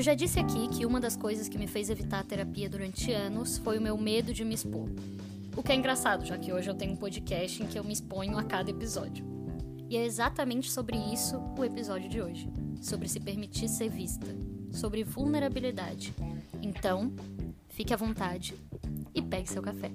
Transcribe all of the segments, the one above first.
Eu já disse aqui que uma das coisas que me fez evitar a terapia durante anos foi o meu medo de me expor. O que é engraçado, já que hoje eu tenho um podcast em que eu me exponho a cada episódio. E é exatamente sobre isso o episódio de hoje sobre se permitir ser vista, sobre vulnerabilidade. Então, fique à vontade e pegue seu café.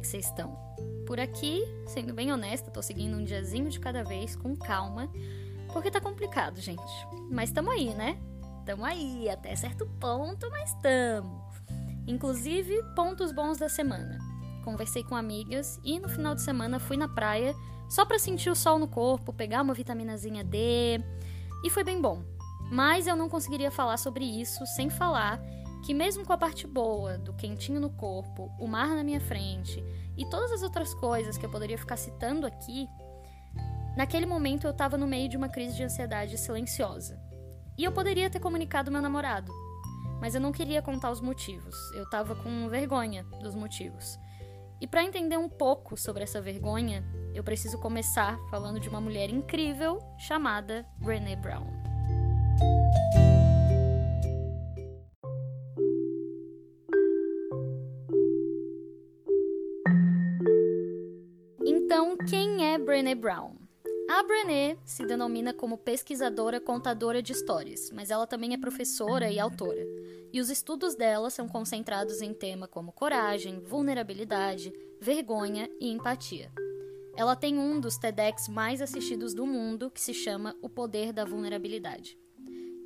É que vocês estão? Por aqui, sendo bem honesta, tô seguindo um diazinho de cada vez, com calma, porque tá complicado, gente. Mas tamo aí, né? Tamo aí, até certo ponto, mas tamo. Inclusive, pontos bons da semana. Conversei com amigas e no final de semana fui na praia só para sentir o sol no corpo, pegar uma vitaminazinha D, e foi bem bom. Mas eu não conseguiria falar sobre isso sem falar que mesmo com a parte boa, do quentinho no corpo, o mar na minha frente e todas as outras coisas que eu poderia ficar citando aqui, naquele momento eu estava no meio de uma crise de ansiedade silenciosa. E eu poderia ter comunicado meu namorado, mas eu não queria contar os motivos. Eu estava com vergonha dos motivos. E para entender um pouco sobre essa vergonha, eu preciso começar falando de uma mulher incrível chamada Brené Brown. Brené Brown? A Brené se denomina como pesquisadora contadora de histórias, mas ela também é professora e autora. E os estudos dela são concentrados em temas como coragem, vulnerabilidade, vergonha e empatia. Ela tem um dos TEDx mais assistidos do mundo, que se chama O Poder da Vulnerabilidade.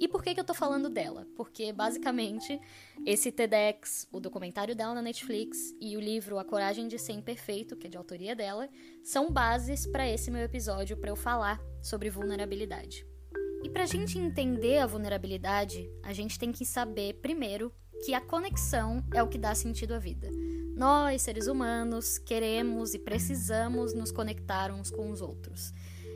E por que, que eu tô falando dela? Porque, basicamente, esse TEDx, o documentário dela na Netflix e o livro A Coragem de Ser Imperfeito, que é de autoria dela, são bases para esse meu episódio para eu falar sobre vulnerabilidade. E para a gente entender a vulnerabilidade, a gente tem que saber, primeiro, que a conexão é o que dá sentido à vida. Nós, seres humanos, queremos e precisamos nos conectar uns com os outros.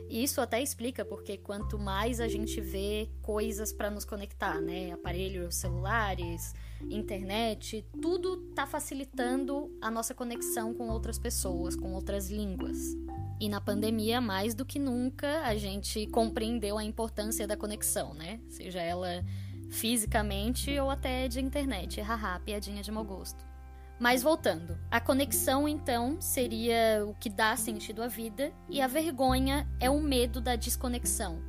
E isso até explica porque quanto mais a gente vê coisas para nos conectar, né? Aparelhos celulares, internet, tudo está facilitando a nossa conexão com outras pessoas, com outras línguas. E na pandemia, mais do que nunca, a gente compreendeu a importância da conexão, né? Seja ela fisicamente ou até de internet. Haha, piadinha de mau gosto. Mas voltando, a conexão então seria o que dá sentido à vida e a vergonha é o medo da desconexão,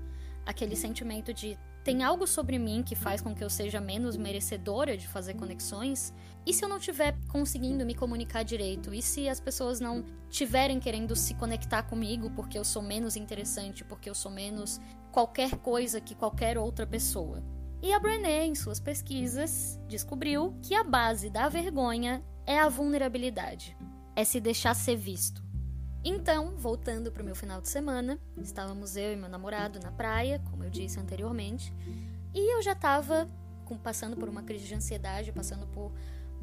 aquele sentimento de tem algo sobre mim que faz com que eu seja menos merecedora de fazer conexões? E se eu não estiver conseguindo me comunicar direito? E se as pessoas não estiverem querendo se conectar comigo porque eu sou menos interessante, porque eu sou menos qualquer coisa que qualquer outra pessoa? E a Brené, em suas pesquisas, descobriu que a base da vergonha é a vulnerabilidade, é se deixar ser visto. Então, voltando para o meu final de semana, estávamos eu e meu namorado na praia, como eu disse anteriormente, e eu já estava passando por uma crise de ansiedade, passando por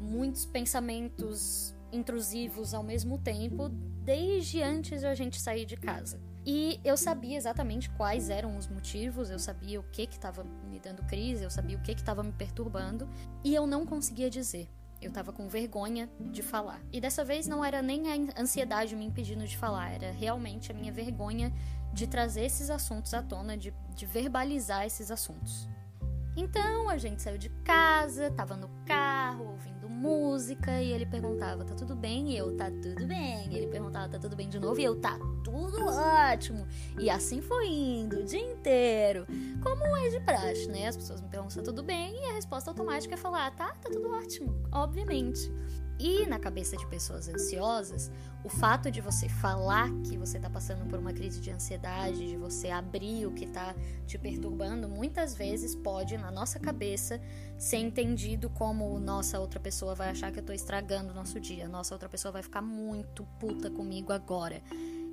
muitos pensamentos intrusivos ao mesmo tempo, desde antes de a gente sair de casa. E eu sabia exatamente quais eram os motivos, eu sabia o que estava me dando crise, eu sabia o que estava me perturbando, e eu não conseguia dizer. Eu tava com vergonha de falar. E dessa vez não era nem a ansiedade me impedindo de falar, era realmente a minha vergonha de trazer esses assuntos à tona, de, de verbalizar esses assuntos. Então a gente saiu de casa, tava no carro, ouvindo música, e ele perguntava: tá tudo bem? E eu: tá tudo bem. E ele perguntava: tá tudo bem de novo? E eu: tá tudo ótimo. E assim foi indo o dia inteiro. Como é de praxe, né? As pessoas me perguntam tá tudo bem, e a resposta automática é falar: tá, tá tudo ótimo, obviamente. E na cabeça de pessoas ansiosas, o fato de você falar que você está passando por uma crise de ansiedade, de você abrir o que está te perturbando, muitas vezes pode, na nossa cabeça, ser entendido como: nossa, outra pessoa vai achar que eu estou estragando o nosso dia, nossa, outra pessoa vai ficar muito puta comigo agora.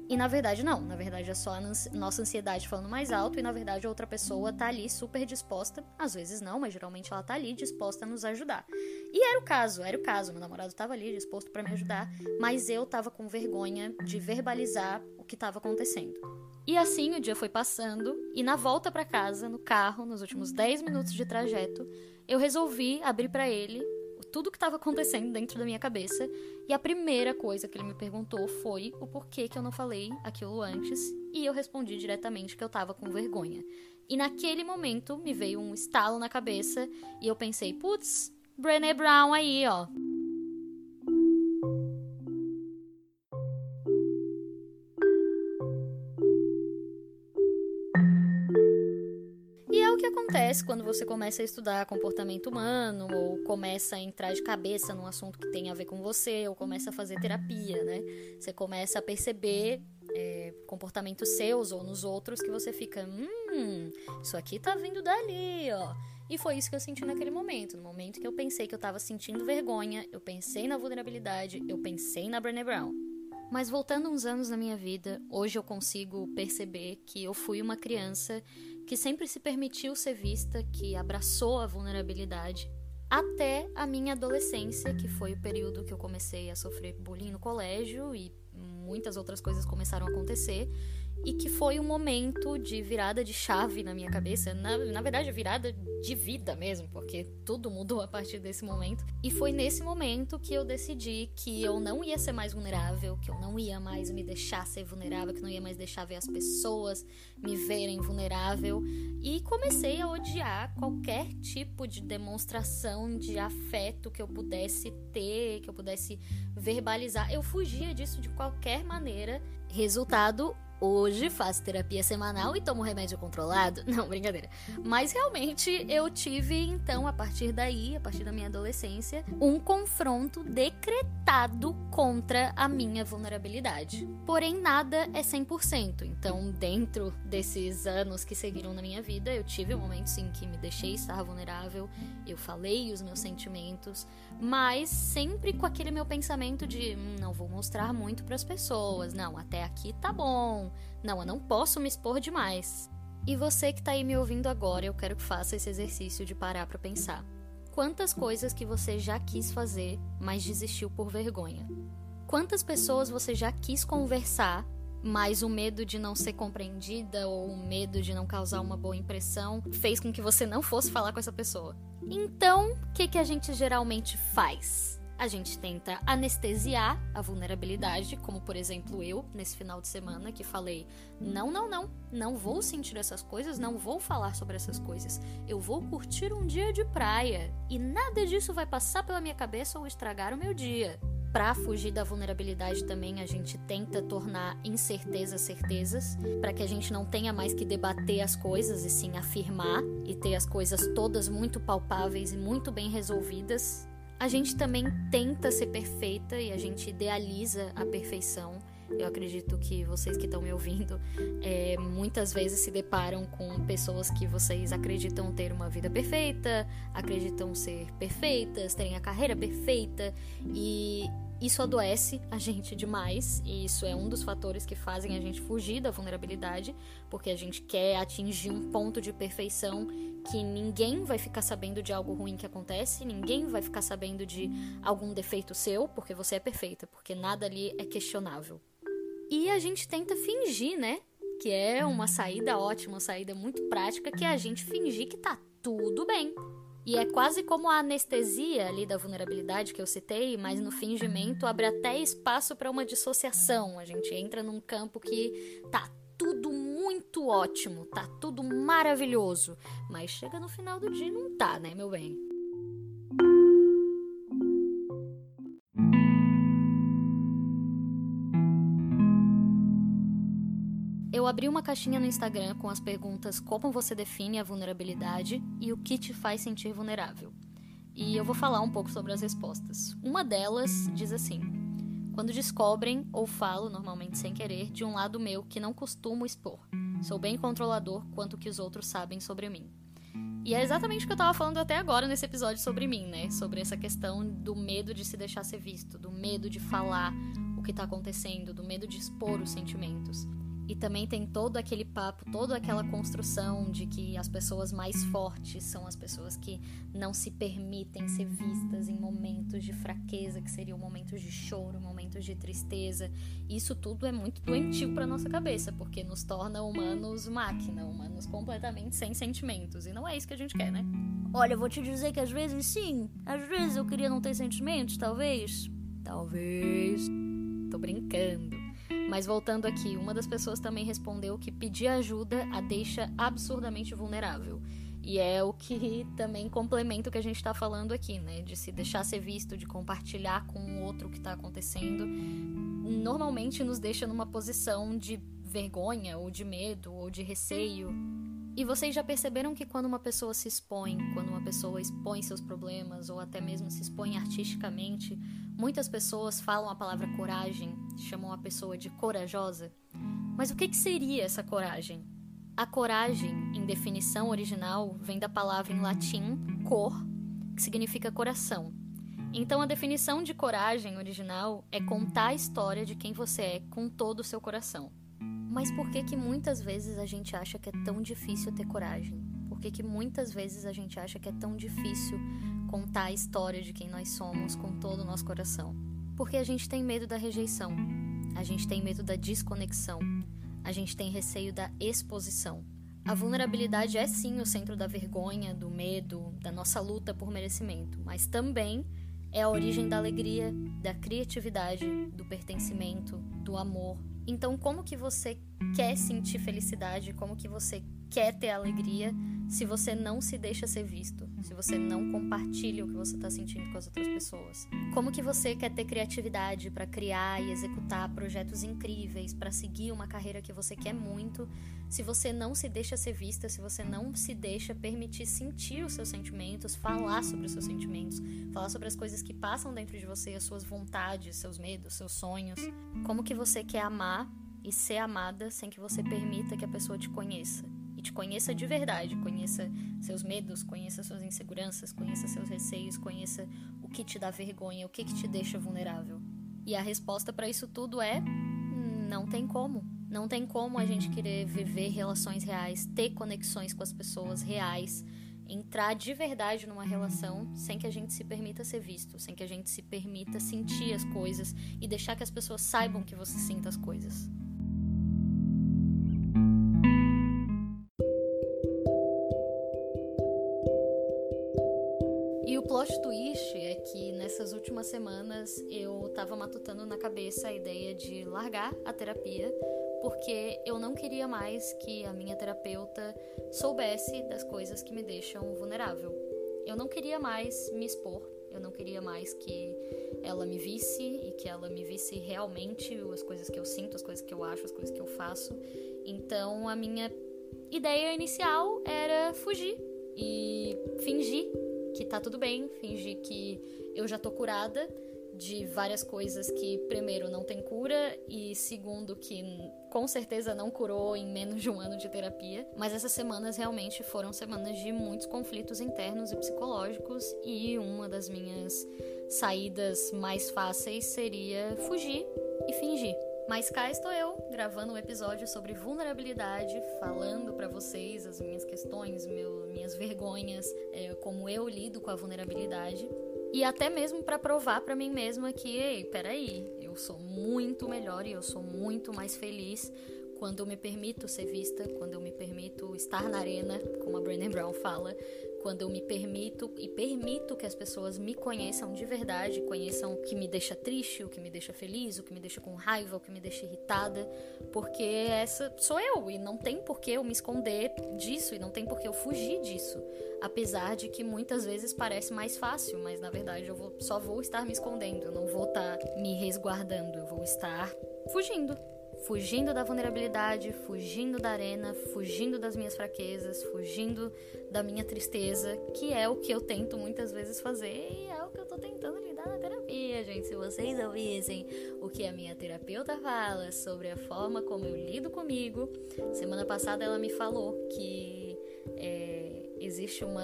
E na verdade não, na verdade é só a nossa ansiedade falando mais alto e na verdade outra pessoa tá ali super disposta, às vezes não, mas geralmente ela tá ali disposta a nos ajudar. E era o caso, era o caso, meu namorado tava ali disposto para me ajudar, mas eu tava com vergonha de verbalizar o que estava acontecendo. E assim o dia foi passando e na volta para casa, no carro, nos últimos 10 minutos de trajeto, eu resolvi abrir para ele tudo que estava acontecendo dentro da minha cabeça. E a primeira coisa que ele me perguntou foi o porquê que eu não falei aquilo antes. E eu respondi diretamente que eu tava com vergonha. E naquele momento me veio um estalo na cabeça e eu pensei, putz, Brené Brown aí, ó. Acontece quando você começa a estudar comportamento humano, ou começa a entrar de cabeça num assunto que tem a ver com você, ou começa a fazer terapia, né? Você começa a perceber é, comportamentos seus ou nos outros que você fica, hum, isso aqui tá vindo dali, ó. E foi isso que eu senti naquele momento. No momento que eu pensei que eu tava sentindo vergonha, eu pensei na vulnerabilidade, eu pensei na Brené Brown. Mas voltando uns anos na minha vida, hoje eu consigo perceber que eu fui uma criança que sempre se permitiu ser vista, que abraçou a vulnerabilidade, até a minha adolescência, que foi o período que eu comecei a sofrer bullying no colégio e muitas outras coisas começaram a acontecer e que foi um momento de virada de chave na minha cabeça, na, na verdade, virada de vida mesmo, porque tudo mudou a partir desse momento. E foi nesse momento que eu decidi que eu não ia ser mais vulnerável, que eu não ia mais me deixar ser vulnerável, que não ia mais deixar ver as pessoas me verem vulnerável. E comecei a odiar qualquer tipo de demonstração de afeto que eu pudesse ter, que eu pudesse verbalizar. Eu fugia disso de qualquer maneira. Resultado, Hoje faço terapia semanal e tomo remédio controlado. Não, brincadeira. Mas realmente eu tive, então, a partir daí, a partir da minha adolescência, um confronto decretado contra a minha vulnerabilidade. Porém, nada é 100%. Então, dentro desses anos que seguiram na minha vida, eu tive momentos em que me deixei estar vulnerável, eu falei os meus sentimentos, mas sempre com aquele meu pensamento de hum, não vou mostrar muito para as pessoas. Não, até aqui tá bom não, eu não posso me expor demais. E você que está aí me ouvindo agora, eu quero que faça esse exercício de parar para pensar. Quantas coisas que você já quis fazer, mas desistiu por vergonha? Quantas pessoas você já quis conversar, mas o medo de não ser compreendida ou o medo de não causar uma boa impressão fez com que você não fosse falar com essa pessoa? Então, o que, que a gente geralmente faz? a gente tenta anestesiar a vulnerabilidade, como por exemplo eu, nesse final de semana, que falei: não, não, não, não vou sentir essas coisas, não vou falar sobre essas coisas. Eu vou curtir um dia de praia e nada disso vai passar pela minha cabeça ou estragar o meu dia. Para fugir da vulnerabilidade também, a gente tenta tornar incertezas certezas, para que a gente não tenha mais que debater as coisas e sim afirmar e ter as coisas todas muito palpáveis e muito bem resolvidas a gente também tenta ser perfeita e a gente idealiza a perfeição. Eu acredito que vocês que estão me ouvindo é, muitas vezes se deparam com pessoas que vocês acreditam ter uma vida perfeita, acreditam ser perfeitas, terem a carreira perfeita e isso adoece a gente demais e isso é um dos fatores que fazem a gente fugir da vulnerabilidade, porque a gente quer atingir um ponto de perfeição que ninguém vai ficar sabendo de algo ruim que acontece, ninguém vai ficar sabendo de algum defeito seu, porque você é perfeita, porque nada ali é questionável. E a gente tenta fingir, né? Que é uma saída ótima, uma saída muito prática, que é a gente fingir que tá tudo bem e é quase como a anestesia ali da vulnerabilidade que eu citei, mas no fingimento abre até espaço para uma dissociação. A gente entra num campo que tá tudo muito ótimo, tá tudo maravilhoso, mas chega no final do dia não tá, né, meu bem? Eu abri uma caixinha no Instagram com as perguntas como você define a vulnerabilidade e o que te faz sentir vulnerável. E eu vou falar um pouco sobre as respostas. Uma delas diz assim: Quando descobrem ou falo, normalmente sem querer, de um lado meu que não costumo expor. Sou bem controlador quanto que os outros sabem sobre mim. E é exatamente o que eu tava falando até agora nesse episódio sobre mim, né? Sobre essa questão do medo de se deixar ser visto, do medo de falar o que tá acontecendo, do medo de expor os sentimentos. E também tem todo aquele papo, toda aquela construção de que as pessoas mais fortes são as pessoas que não se permitem ser vistas em momentos de fraqueza, que seriam momentos de choro, momentos de tristeza. Isso tudo é muito doentio para nossa cabeça, porque nos torna humanos máquina, humanos completamente sem sentimentos. E não é isso que a gente quer, né? Olha, eu vou te dizer que às vezes sim, às vezes eu queria não ter sentimentos, talvez. Talvez. Tô brincando. Mas voltando aqui, uma das pessoas também respondeu que pedir ajuda a deixa absurdamente vulnerável. E é o que também complementa o que a gente está falando aqui, né? De se deixar ser visto, de compartilhar com o outro o que está acontecendo. Normalmente nos deixa numa posição de vergonha, ou de medo, ou de receio. E vocês já perceberam que quando uma pessoa se expõe, quando uma pessoa expõe seus problemas, ou até mesmo se expõe artisticamente, Muitas pessoas falam a palavra coragem, chamam a pessoa de corajosa. Mas o que, que seria essa coragem? A coragem, em definição original, vem da palavra em latim cor, que significa coração. Então, a definição de coragem original é contar a história de quem você é com todo o seu coração. Mas por que que muitas vezes a gente acha que é tão difícil ter coragem? Por que que muitas vezes a gente acha que é tão difícil contar a história de quem nós somos com todo o nosso coração. Porque a gente tem medo da rejeição, a gente tem medo da desconexão, a gente tem receio da exposição. A vulnerabilidade é sim o centro da vergonha, do medo, da nossa luta por merecimento, mas também é a origem da alegria, da criatividade, do pertencimento, do amor. Então, como que você quer sentir felicidade? Como que você quer ter alegria se você não se deixa ser visto, se você não compartilha o que você está sentindo com as outras pessoas? Como que você quer ter criatividade para criar e executar projetos incríveis, para seguir uma carreira que você quer muito, se você não se deixa ser vista, se você não se deixa permitir sentir os seus sentimentos, falar sobre os seus sentimentos, falar sobre as coisas que passam dentro de você, as suas vontades, seus medos, seus sonhos? Como que você quer amar e ser amada sem que você permita que a pessoa te conheça? Te conheça de verdade, conheça seus medos, conheça suas inseguranças, conheça seus receios, conheça o que te dá vergonha, o que, que te deixa vulnerável. E a resposta para isso tudo é: não tem como. Não tem como a gente querer viver relações reais, ter conexões com as pessoas reais, entrar de verdade numa relação sem que a gente se permita ser visto, sem que a gente se permita sentir as coisas e deixar que as pessoas saibam que você sinta as coisas. Semanas eu tava matutando na cabeça a ideia de largar a terapia, porque eu não queria mais que a minha terapeuta soubesse das coisas que me deixam vulnerável. Eu não queria mais me expor, eu não queria mais que ela me visse e que ela me visse realmente as coisas que eu sinto, as coisas que eu acho, as coisas que eu faço. Então a minha ideia inicial era fugir e fingir que tá tudo bem, fingir que eu já tô curada de várias coisas que, primeiro, não tem cura e, segundo, que com certeza não curou em menos de um ano de terapia. Mas essas semanas realmente foram semanas de muitos conflitos internos e psicológicos, e uma das minhas saídas mais fáceis seria fugir e fingir. Mas cá estou eu, gravando um episódio sobre vulnerabilidade, falando para vocês as minhas questões, meu, minhas vergonhas, é, como eu lido com a vulnerabilidade. E até mesmo para provar para mim mesma que, ei, peraí, eu sou muito melhor e eu sou muito mais feliz quando eu me permito ser vista, quando eu me permito estar na arena, como a Brené Brown fala, quando eu me permito e permito que as pessoas me conheçam de verdade, conheçam o que me deixa triste, o que me deixa feliz, o que me deixa com raiva, o que me deixa irritada, porque essa sou eu e não tem por que eu me esconder disso e não tem por que eu fugir disso. Apesar de que muitas vezes parece mais fácil, mas na verdade eu vou, só vou estar me escondendo, eu não vou estar me resguardando, eu vou estar fugindo fugindo da vulnerabilidade, fugindo da arena, fugindo das minhas fraquezas, fugindo da minha tristeza, que é o que eu tento muitas vezes fazer e é o que eu tô tentando lidar na terapia, gente. Se vocês ouvissem o que a minha terapeuta fala sobre a forma como eu lido comigo, semana passada ela me falou que é, existe uma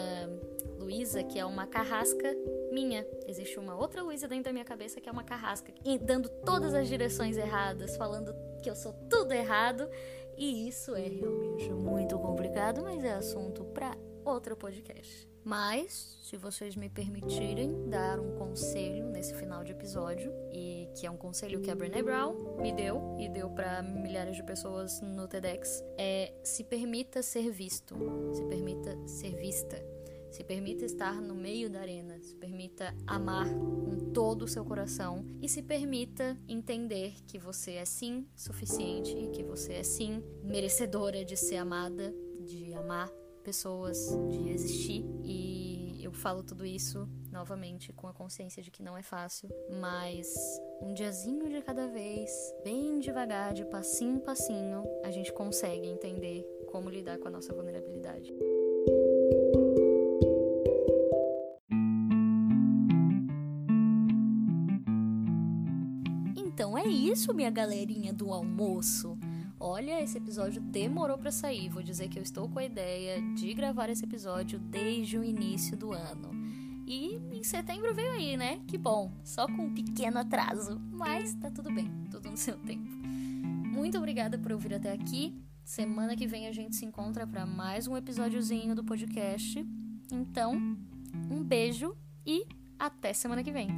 Luísa que é uma carrasca minha. Existe uma outra Luísa dentro da minha cabeça que é uma carrasca, dando todas as direções erradas, falando que eu sou tudo errado. E isso é realmente muito complicado, mas é assunto para outro podcast. Mas, se vocês me permitirem dar um conselho nesse final de episódio, e que é um conselho que a Brené Brown me deu e deu para milhares de pessoas no TEDx, é se permita ser visto, se permita ser vista. Se permita estar no meio da arena, se permita amar com todo o seu coração e se permita entender que você é sim suficiente e que você é sim merecedora de ser amada, de amar pessoas, de existir. E eu falo tudo isso novamente com a consciência de que não é fácil, mas um diazinho de cada vez, bem devagar, de passinho em passinho, a gente consegue entender como lidar com a nossa vulnerabilidade. Isso, minha galerinha do almoço. Olha, esse episódio demorou para sair. Vou dizer que eu estou com a ideia de gravar esse episódio desde o início do ano. E em setembro veio aí, né? Que bom, só com um pequeno atraso, mas tá tudo bem, tudo no seu tempo. Muito obrigada por ouvir até aqui. Semana que vem a gente se encontra para mais um episódiozinho do podcast. Então, um beijo e até semana que vem.